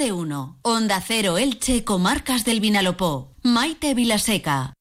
De 1. Onda Cero Elche, Comarcas del Vinalopó. Maite Vilaseca.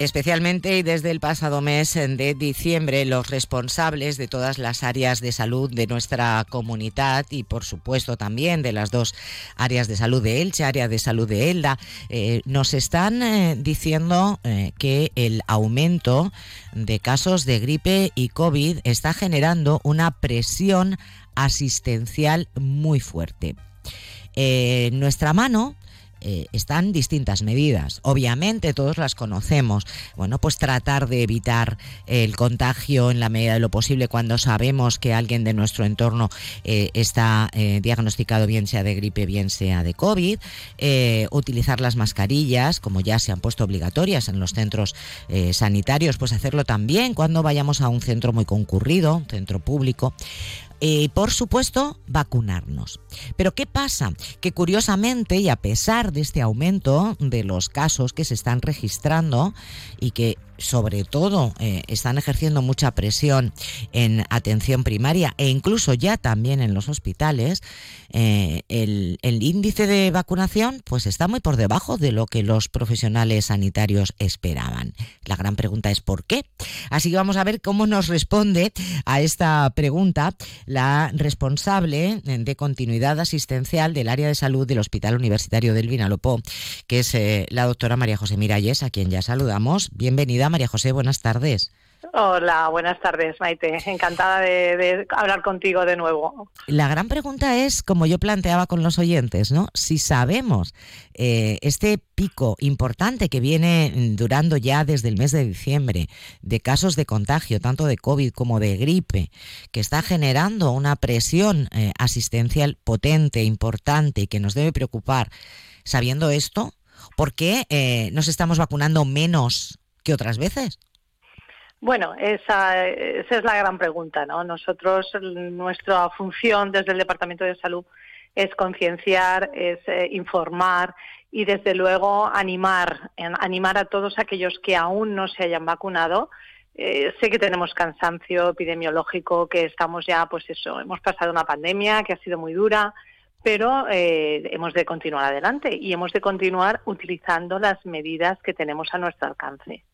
Especialmente y desde el pasado mes de diciembre, los responsables de todas las áreas de salud de nuestra comunidad y, por supuesto, también de las dos áreas de salud de Elche, área de salud de Elda, eh, nos están eh, diciendo eh, que el aumento de casos de gripe y COVID está generando una presión asistencial muy fuerte. Nuestra mano eh, están distintas medidas. Obviamente todos las conocemos. Bueno, pues tratar de evitar el contagio en la medida de lo posible cuando sabemos que alguien de nuestro entorno eh, está eh, diagnosticado bien sea de gripe, bien sea de COVID. utilizar las mascarillas, como ya se han puesto obligatorias en los centros sanitarios, pues hacerlo también cuando vayamos a un centro muy concurrido, un centro público. Y eh, por supuesto, vacunarnos. Pero ¿qué pasa? Que curiosamente, y a pesar de este aumento de los casos que se están registrando y que sobre todo eh, están ejerciendo mucha presión en atención primaria e incluso ya también en los hospitales, eh, el, índice de vacunación pues está muy por debajo de lo que los profesionales sanitarios esperaban. La gran pregunta es ¿por qué? Así que vamos a ver cómo nos responde a esta pregunta la responsable de continuidad asistencial del área de salud del Hospital Universitario del Vinalopó, que es eh, la doctora María José Miralles, a quien ya saludamos. Bienvenida María José, buenas tardes. Hola, buenas tardes, Maite. Encantada de, hablar contigo de nuevo. La gran pregunta es, como yo planteaba con los oyentes, ¿no? Si sabemos eh, este pico importante que viene durando ya desde el mes de diciembre de casos de contagio, tanto de COVID como de gripe, que está generando una presión eh, asistencial potente, importante y que nos debe preocupar, sabiendo esto, ¿por qué eh, nos estamos vacunando menos otras veces? Bueno, esa, esa, es la gran pregunta, ¿no? Nosotros, nuestra función desde el Departamento de Salud es concienciar, es eh, informar y desde luego animar, animar a todos aquellos que aún no se hayan vacunado. Eh, sé que tenemos cansancio epidemiológico, que estamos ya, pues eso, hemos pasado una pandemia que ha sido muy dura, pero eh, hemos de continuar adelante y hemos de continuar utilizando las medidas que tenemos a nuestro alcance.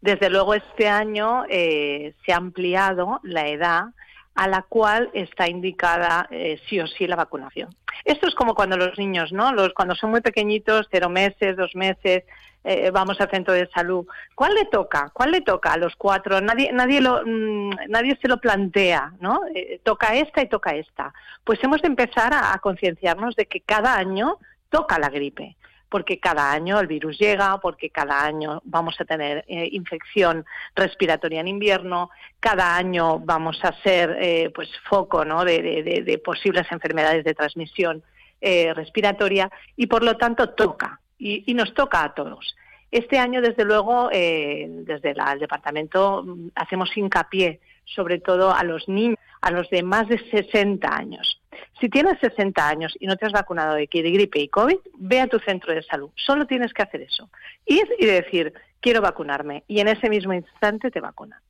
Desde luego, este año eh, se ha ampliado la edad a la cual está indicada eh, sí o sí la vacunación. Esto es como cuando los niños, ¿no? Los, cuando son muy pequeñitos, cero meses, dos meses, eh, vamos al centro de salud. ¿Cuál le toca? ¿Cuál le toca a los cuatro? Nadie, nadie, lo, mm, nadie se lo plantea, ¿no? Eh, toca esta y toca esta. Pues hemos de empezar a, concienciarnos de que cada año toca la gripe porque cada año el virus llega, porque cada año vamos a tener eh, infección respiratoria en invierno, cada año vamos a ser pues foco de, posibles enfermedades de transmisión respiratoria y por lo tanto toca y, nos toca a todos. Este año, desde luego, eh, desde el departamento mm, hacemos hincapié sobre todo a los niños, a los de más de 60 años. Si tienes 60 años y no te has vacunado de gripe y COVID, ve a tu centro de salud. Solo tienes que hacer eso. Ir y decir, quiero vacunarme. Y en ese mismo instante te vacunan.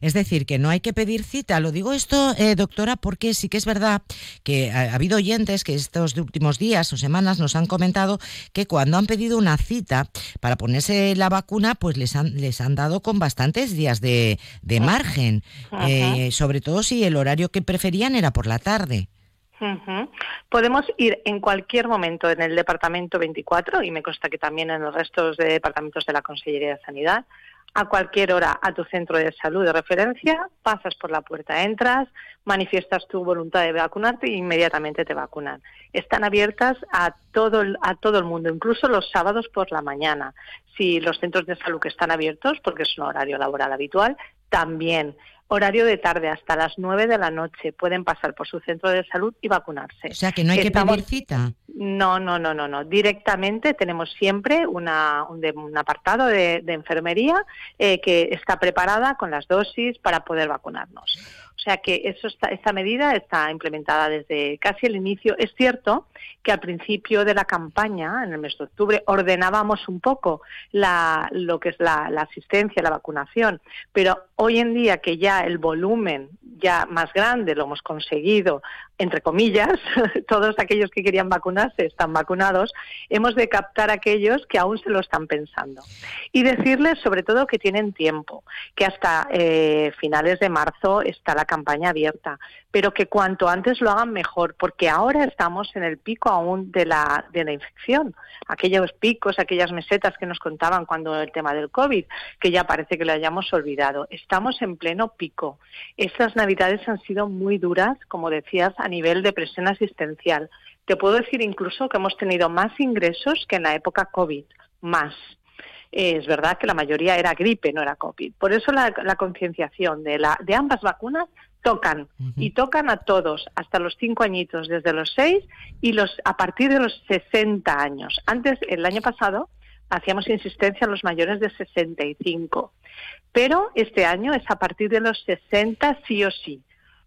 Es decir, que no hay que pedir cita. Lo digo esto, eh, doctora, porque sí que es verdad que ha, habido oyentes que estos últimos días o semanas nos han comentado que cuando han pedido una cita para ponerse la vacuna, pues les han, les han dado con bastantes días de, margen, eh, sobre todo si el horario que preferían era por la tarde. Podemos ir en cualquier momento en el departamento 24 y me consta que también en los restos de departamentos de la Consellería de Sanidad a cualquier hora a tu centro de salud de referencia, pasas por la puerta, entras, manifiestas tu voluntad de vacunarte e inmediatamente te vacunan. Están abiertas a todo, el, a todo el mundo, incluso los sábados por la mañana. Si los centros de salud que están abiertos, porque es un horario laboral habitual, también horario de tarde hasta las 9 de la noche. Pueden pasar por su centro de salud y vacunarse. O sea, que no hay que pedir cita. No, no, no, no, no. Directamente tenemos siempre una, un, apartado de, enfermería eh, que está preparada con las dosis para poder vacunarnos. O sea que eso esta medida está implementada desde casi el inicio. Es cierto que al principio de la campaña, en el mes de octubre, ordenábamos un poco la, lo que es la, asistencia, la vacunación, pero hoy en día que ya el volumen ya más grande lo hemos conseguido, entre comillas, todos aquellos que querían vacunarse están vacunados, hemos de captar a aquellos que aún se lo están pensando. Y decirles sobre todo que tienen tiempo, que hasta eh, finales de marzo está la campaña abierta, pero que cuanto antes lo hagan mejor, porque ahora estamos en el pico aún de la, de la infección. Aquellos picos, aquellas mesetas que nos contaban cuando el tema del COVID, que ya parece que lo hayamos olvidado. Estamos en pleno pico. Estas navidades han sido muy duras, como decías, a nivel de presión asistencial. Te puedo decir incluso que hemos tenido más ingresos que en la época COVID, más. es verdad que la mayoría era gripe, no era COVID. Por eso la, la concienciación de, la, de ambas vacunas tocan y tocan a todos, hasta los cinco añitos, desde los seis y los a partir de los 60 años. Antes, el año pasado, hacíamos insistencia en los mayores de 65, pero este año es a partir de los 60 sí o sí.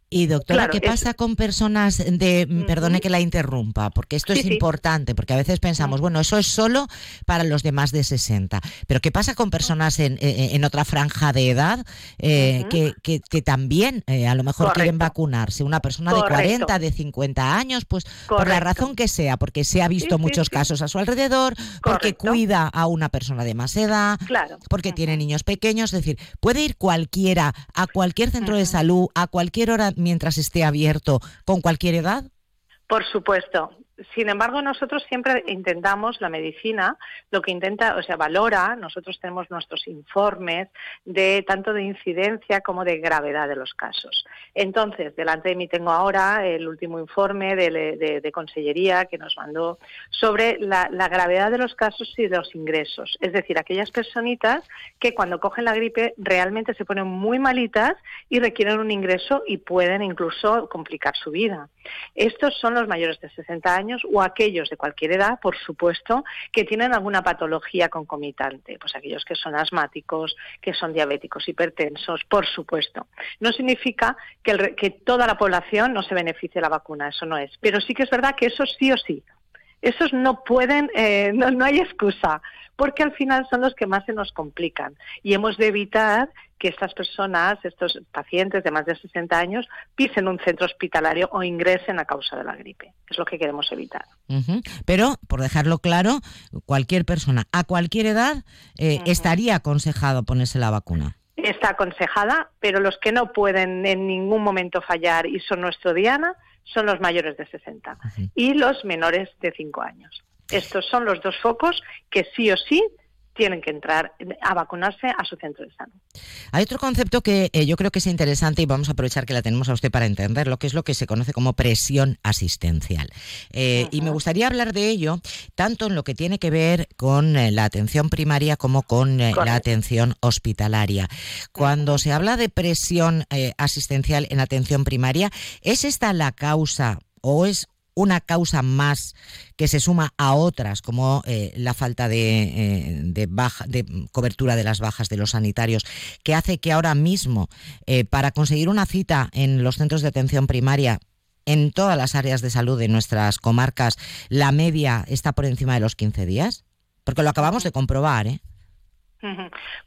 Y doctora, ¿qué pasa con personas de, mm, perdone que la interrumpa, porque esto es importante, porque a veces pensamos, bueno, eso es solo para los de más de 60, pero ¿qué pasa con personas en, en otra franja de edad eh, que, que, también eh, a lo mejor quieren vacunarse? Una persona de 40, de 50 años, pues por la razón que sea, porque se ha visto muchos casos a su alrededor, porque cuida a una persona de más edad, porque tiene niños pequeños, es decir, puede ir cualquiera a cualquier centro de salud, a cualquier hora mientras esté abierto con cualquier edad? Por supuesto. Sin embargo, nosotros siempre intentamos, la medicina, lo que intenta, o sea, valora, nosotros tenemos nuestros informes de tanto de incidencia como de gravedad de los casos. Entonces, delante de mí tengo ahora el último informe de, Consellería que nos mandó sobre la, la, gravedad de los casos y de los ingresos. Es decir, aquellas personitas que cuando cogen la gripe realmente se ponen muy malitas y requieren un ingreso y pueden incluso complicar su vida. Estos son los mayores de 60 años o aquellos de cualquier edad, por supuesto, que tienen alguna patología concomitante, pues aquellos que son asmáticos, que son diabéticos, hipertensos, por supuesto. No significa que, que toda la población no se beneficie de la vacuna, eso no es, pero sí que es verdad que eso sí o sí. Esos no pueden, eh, no hay excusa, porque al final son los que más se nos complican y hemos de evitar que estas personas, estos pacientes de más de 60 años, pisen un centro hospitalario o ingresen a causa de la gripe. Es lo que queremos evitar. Pero, por dejarlo claro, cualquier persona a cualquier edad eh, estaría aconsejado ponerse la vacuna. Está aconsejada, pero los que no pueden en ningún momento fallar y son nuestro diana son los mayores de 60 y los menores de 5 años. Estos son los dos focos que sí o sí tienen que entrar a vacunarse a su centro de salud. Hay otro concepto que eh, yo creo que es interesante y vamos a aprovechar que la tenemos a usted para entender lo que es lo que se conoce como presión asistencial. Eh, y me gustaría hablar de ello tanto en lo que tiene que ver con eh, la atención primaria como con la atención hospitalaria. Cuando se habla de presión asistencial en atención primaria, ¿es esta la causa o es una causa más que se suma a otras, como eh, la falta de, eh, de cobertura de las bajas de los sanitarios, que hace que ahora mismo, eh, para conseguir una cita en los centros de atención primaria, en todas las áreas de salud de nuestras comarcas, la media está por encima de los 15 días? Porque lo acabamos de comprobar, ¿eh?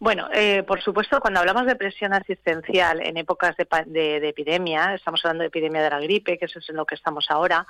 Bueno, eh, por supuesto, cuando hablamos de presión asistencial en épocas de, epidemia, estamos hablando de epidemia de la gripe, que eso es en lo que estamos ahora,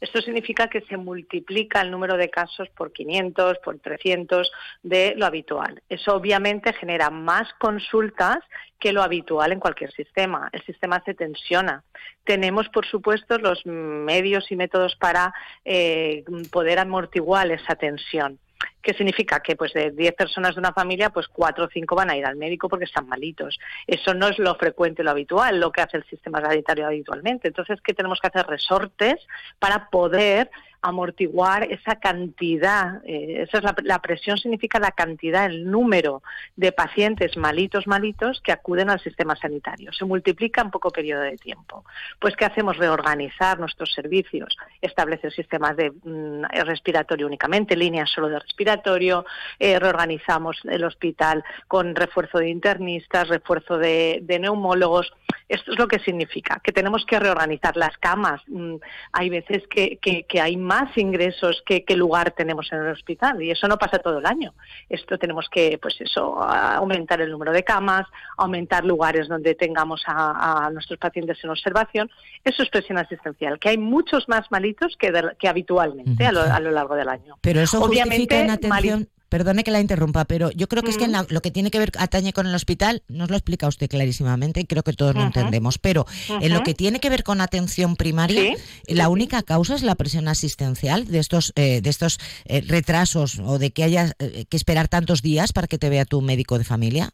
esto significa que se multiplica el número de casos por 500, por 300 de lo habitual. Eso obviamente genera más consultas que lo habitual en cualquier sistema. El sistema se tensiona. Tenemos, por supuesto, los medios y métodos para eh, poder amortiguar esa tensión. ¿Qué significa? Que pues de 10 personas de una familia, pues 4 o 5 van a ir al médico porque están malitos. Eso no es lo frecuente, lo habitual, lo que hace el sistema sanitario habitualmente. Entonces, ¿qué tenemos que hacer? Resortes para poder amortiguar esa cantidad, eh, esa es la, presión significa la cantidad, el número de pacientes malitos, malitos que acuden al sistema sanitario. Se multiplica en poco periodo de tiempo. Pues ¿qué hacemos? Reorganizar nuestros servicios, establecer sistemas de mm, respiratorio únicamente, líneas solo de respiratorio, eh, reorganizamos el hospital con refuerzo de internistas, refuerzo de neumólogos, Esto es lo que significa, que tenemos que reorganizar las camas. Mm, hay veces que, que, hay más ingresos que, que, lugar tenemos en el hospital y eso no pasa todo el año. Esto tenemos que, pues eso, aumentar el número de camas, aumentar lugares donde tengamos a, nuestros pacientes en observación. Eso es presión asistencial, que hay muchos más malitos que, que habitualmente a, lo, a, lo, largo del año. Pero eso Obviamente, en atención perdone que la interrumpa, pero yo creo que es que lo que tiene que ver atañe con el hospital, nos lo explica usted clarísimamente y creo que todos lo entendemos, pero en lo que tiene que ver con atención primaria, la única causa es la presión asistencial de estos eh, de estos eh, retrasos o de que haya eh, que esperar tantos días para que te vea tu médico de familia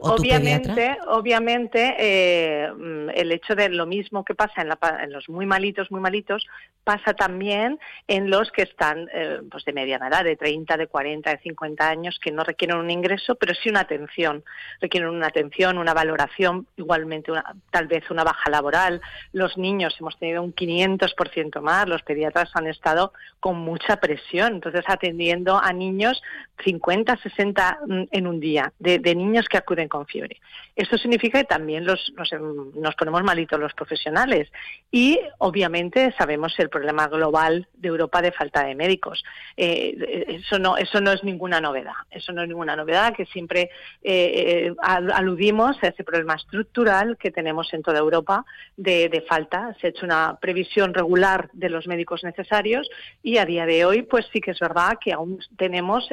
obviamente, obviamente eh, mm, el hecho de lo mismo que pasa en, los muy malitos, muy malitos, pasa también en los que están eh, pues de mediana edad, de 30, de 40, de 50 años, que no requieren un ingreso, pero sí una atención. Requieren una atención, una valoración, igualmente tal vez una baja laboral. Los niños hemos tenido un 500% más, los pediatras han estado con mucha presión, entonces atendiendo a niños 50, 60 mm, en un día, de niños que acuden con fiebre. Esto significa que también los, nos, ponemos malitos los profesionales y obviamente sabemos el problema global de Europa de falta de médicos. Eh, eso, no, eso no es ninguna novedad, eso no es ninguna novedad que siempre eh, eh, aludimos a ese problema estructural que tenemos en toda Europa de, de, falta. Se ha hecho una previsión regular de los médicos necesarios y a día de hoy pues sí que es verdad que aún tenemos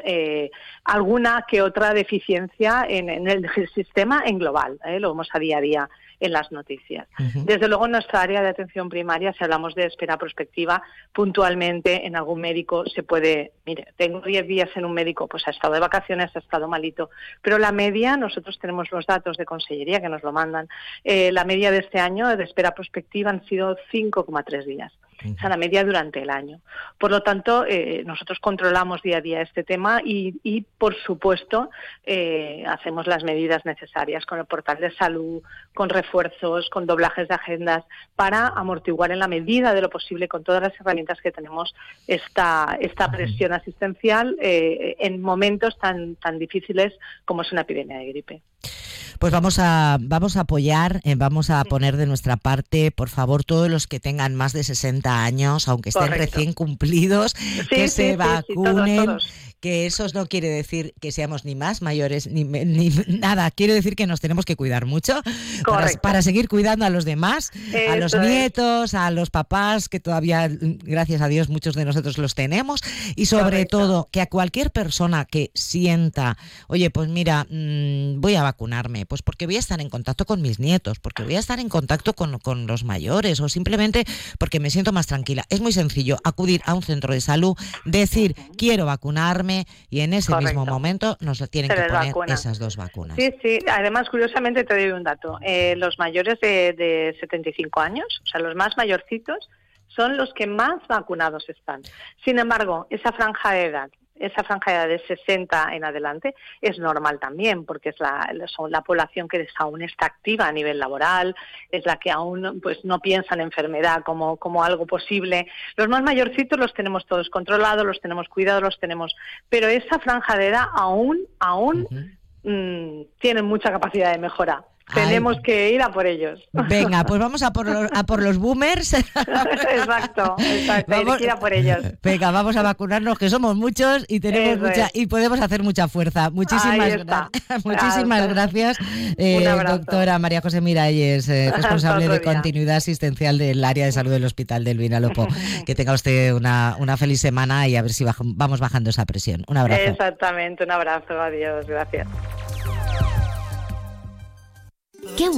alguna que otra deficiencia en, en el sistema en global, ¿eh? lo vemos a día a día en las noticias. Desde luego, en nuestra área de atención primaria, si hablamos de espera prospectiva, puntualmente en algún médico se puede, mire, tengo 10 días en un médico, pues ha estado de vacaciones, ha estado malito, pero la media, nosotros tenemos los datos de consellería que nos lo mandan, eh, la media de este año de espera prospectiva han sido 5,3 días media durante el año. Por lo tanto, eh, nosotros controlamos día a día este tema y, por supuesto, eh, hacemos las medidas necesarias con el portal de salud, con refuerzos, con doblajes de agendas, para amortiguar en la medida de lo posible, con todas las herramientas que tenemos, esta, esta presión asistencial eh, en momentos tan, tan difíciles como es una epidemia de gripe. Pues vamos a, vamos a apoyar, eh, vamos a poner de nuestra parte, por favor, todos los que tengan más de 60 años, aunque estén recién cumplidos, que se vacunen que eso no quiere decir que seamos ni más mayores ni, ni nada, quiere decir que nos tenemos que cuidar mucho para, seguir cuidando a los demás, a los nietos, a los papás, que todavía, gracias a Dios, muchos de nosotros los tenemos, y sobre todo que a cualquier persona que sienta, oye, pues mira, mm, voy a vacunarme, pues porque voy a estar en contacto con mis nietos, porque voy a estar en contacto con, con los mayores, o simplemente porque me siento más tranquila. Es muy sencillo acudir a un centro de salud, decir, quiero vacunarme, y en ese mismo momento nos tienen que poner esas dos vacunas. Sí, sí. Además, curiosamente te doy un dato. Eh, los mayores de, de 75 años, o sea, los más mayorcitos, son los que más vacunados están. Sin embargo, esa franja de edad esa franja de 60 en adelante es normal también, porque es la, la población que aún está activa a nivel laboral, es la que aún pues no piensa en enfermedad como, como algo posible. Los más mayorcitos los tenemos todos controlados, los tenemos cuidados, los tenemos, pero esa franja de edad aún, aún mm, tienen mucha capacidad de mejora. Tenemos que ir a por ellos. Venga, pues vamos a por los, a por los boomers. exacto, exacto. Vamos, ir a por ellos. Venga, vamos a vacunarnos, que somos muchos y tenemos mucha y podemos hacer mucha fuerza. Muchísimas, muchísimas gracias, eh, doctora María José Miralles, eh, responsable de continuidad asistencial del área de salud del Hospital del Vinalopó. que tenga usted una, una feliz semana y a ver si vamos bajando esa presión. Un abrazo. Exactamente, un abrazo, adiós, gracias. ¿Qué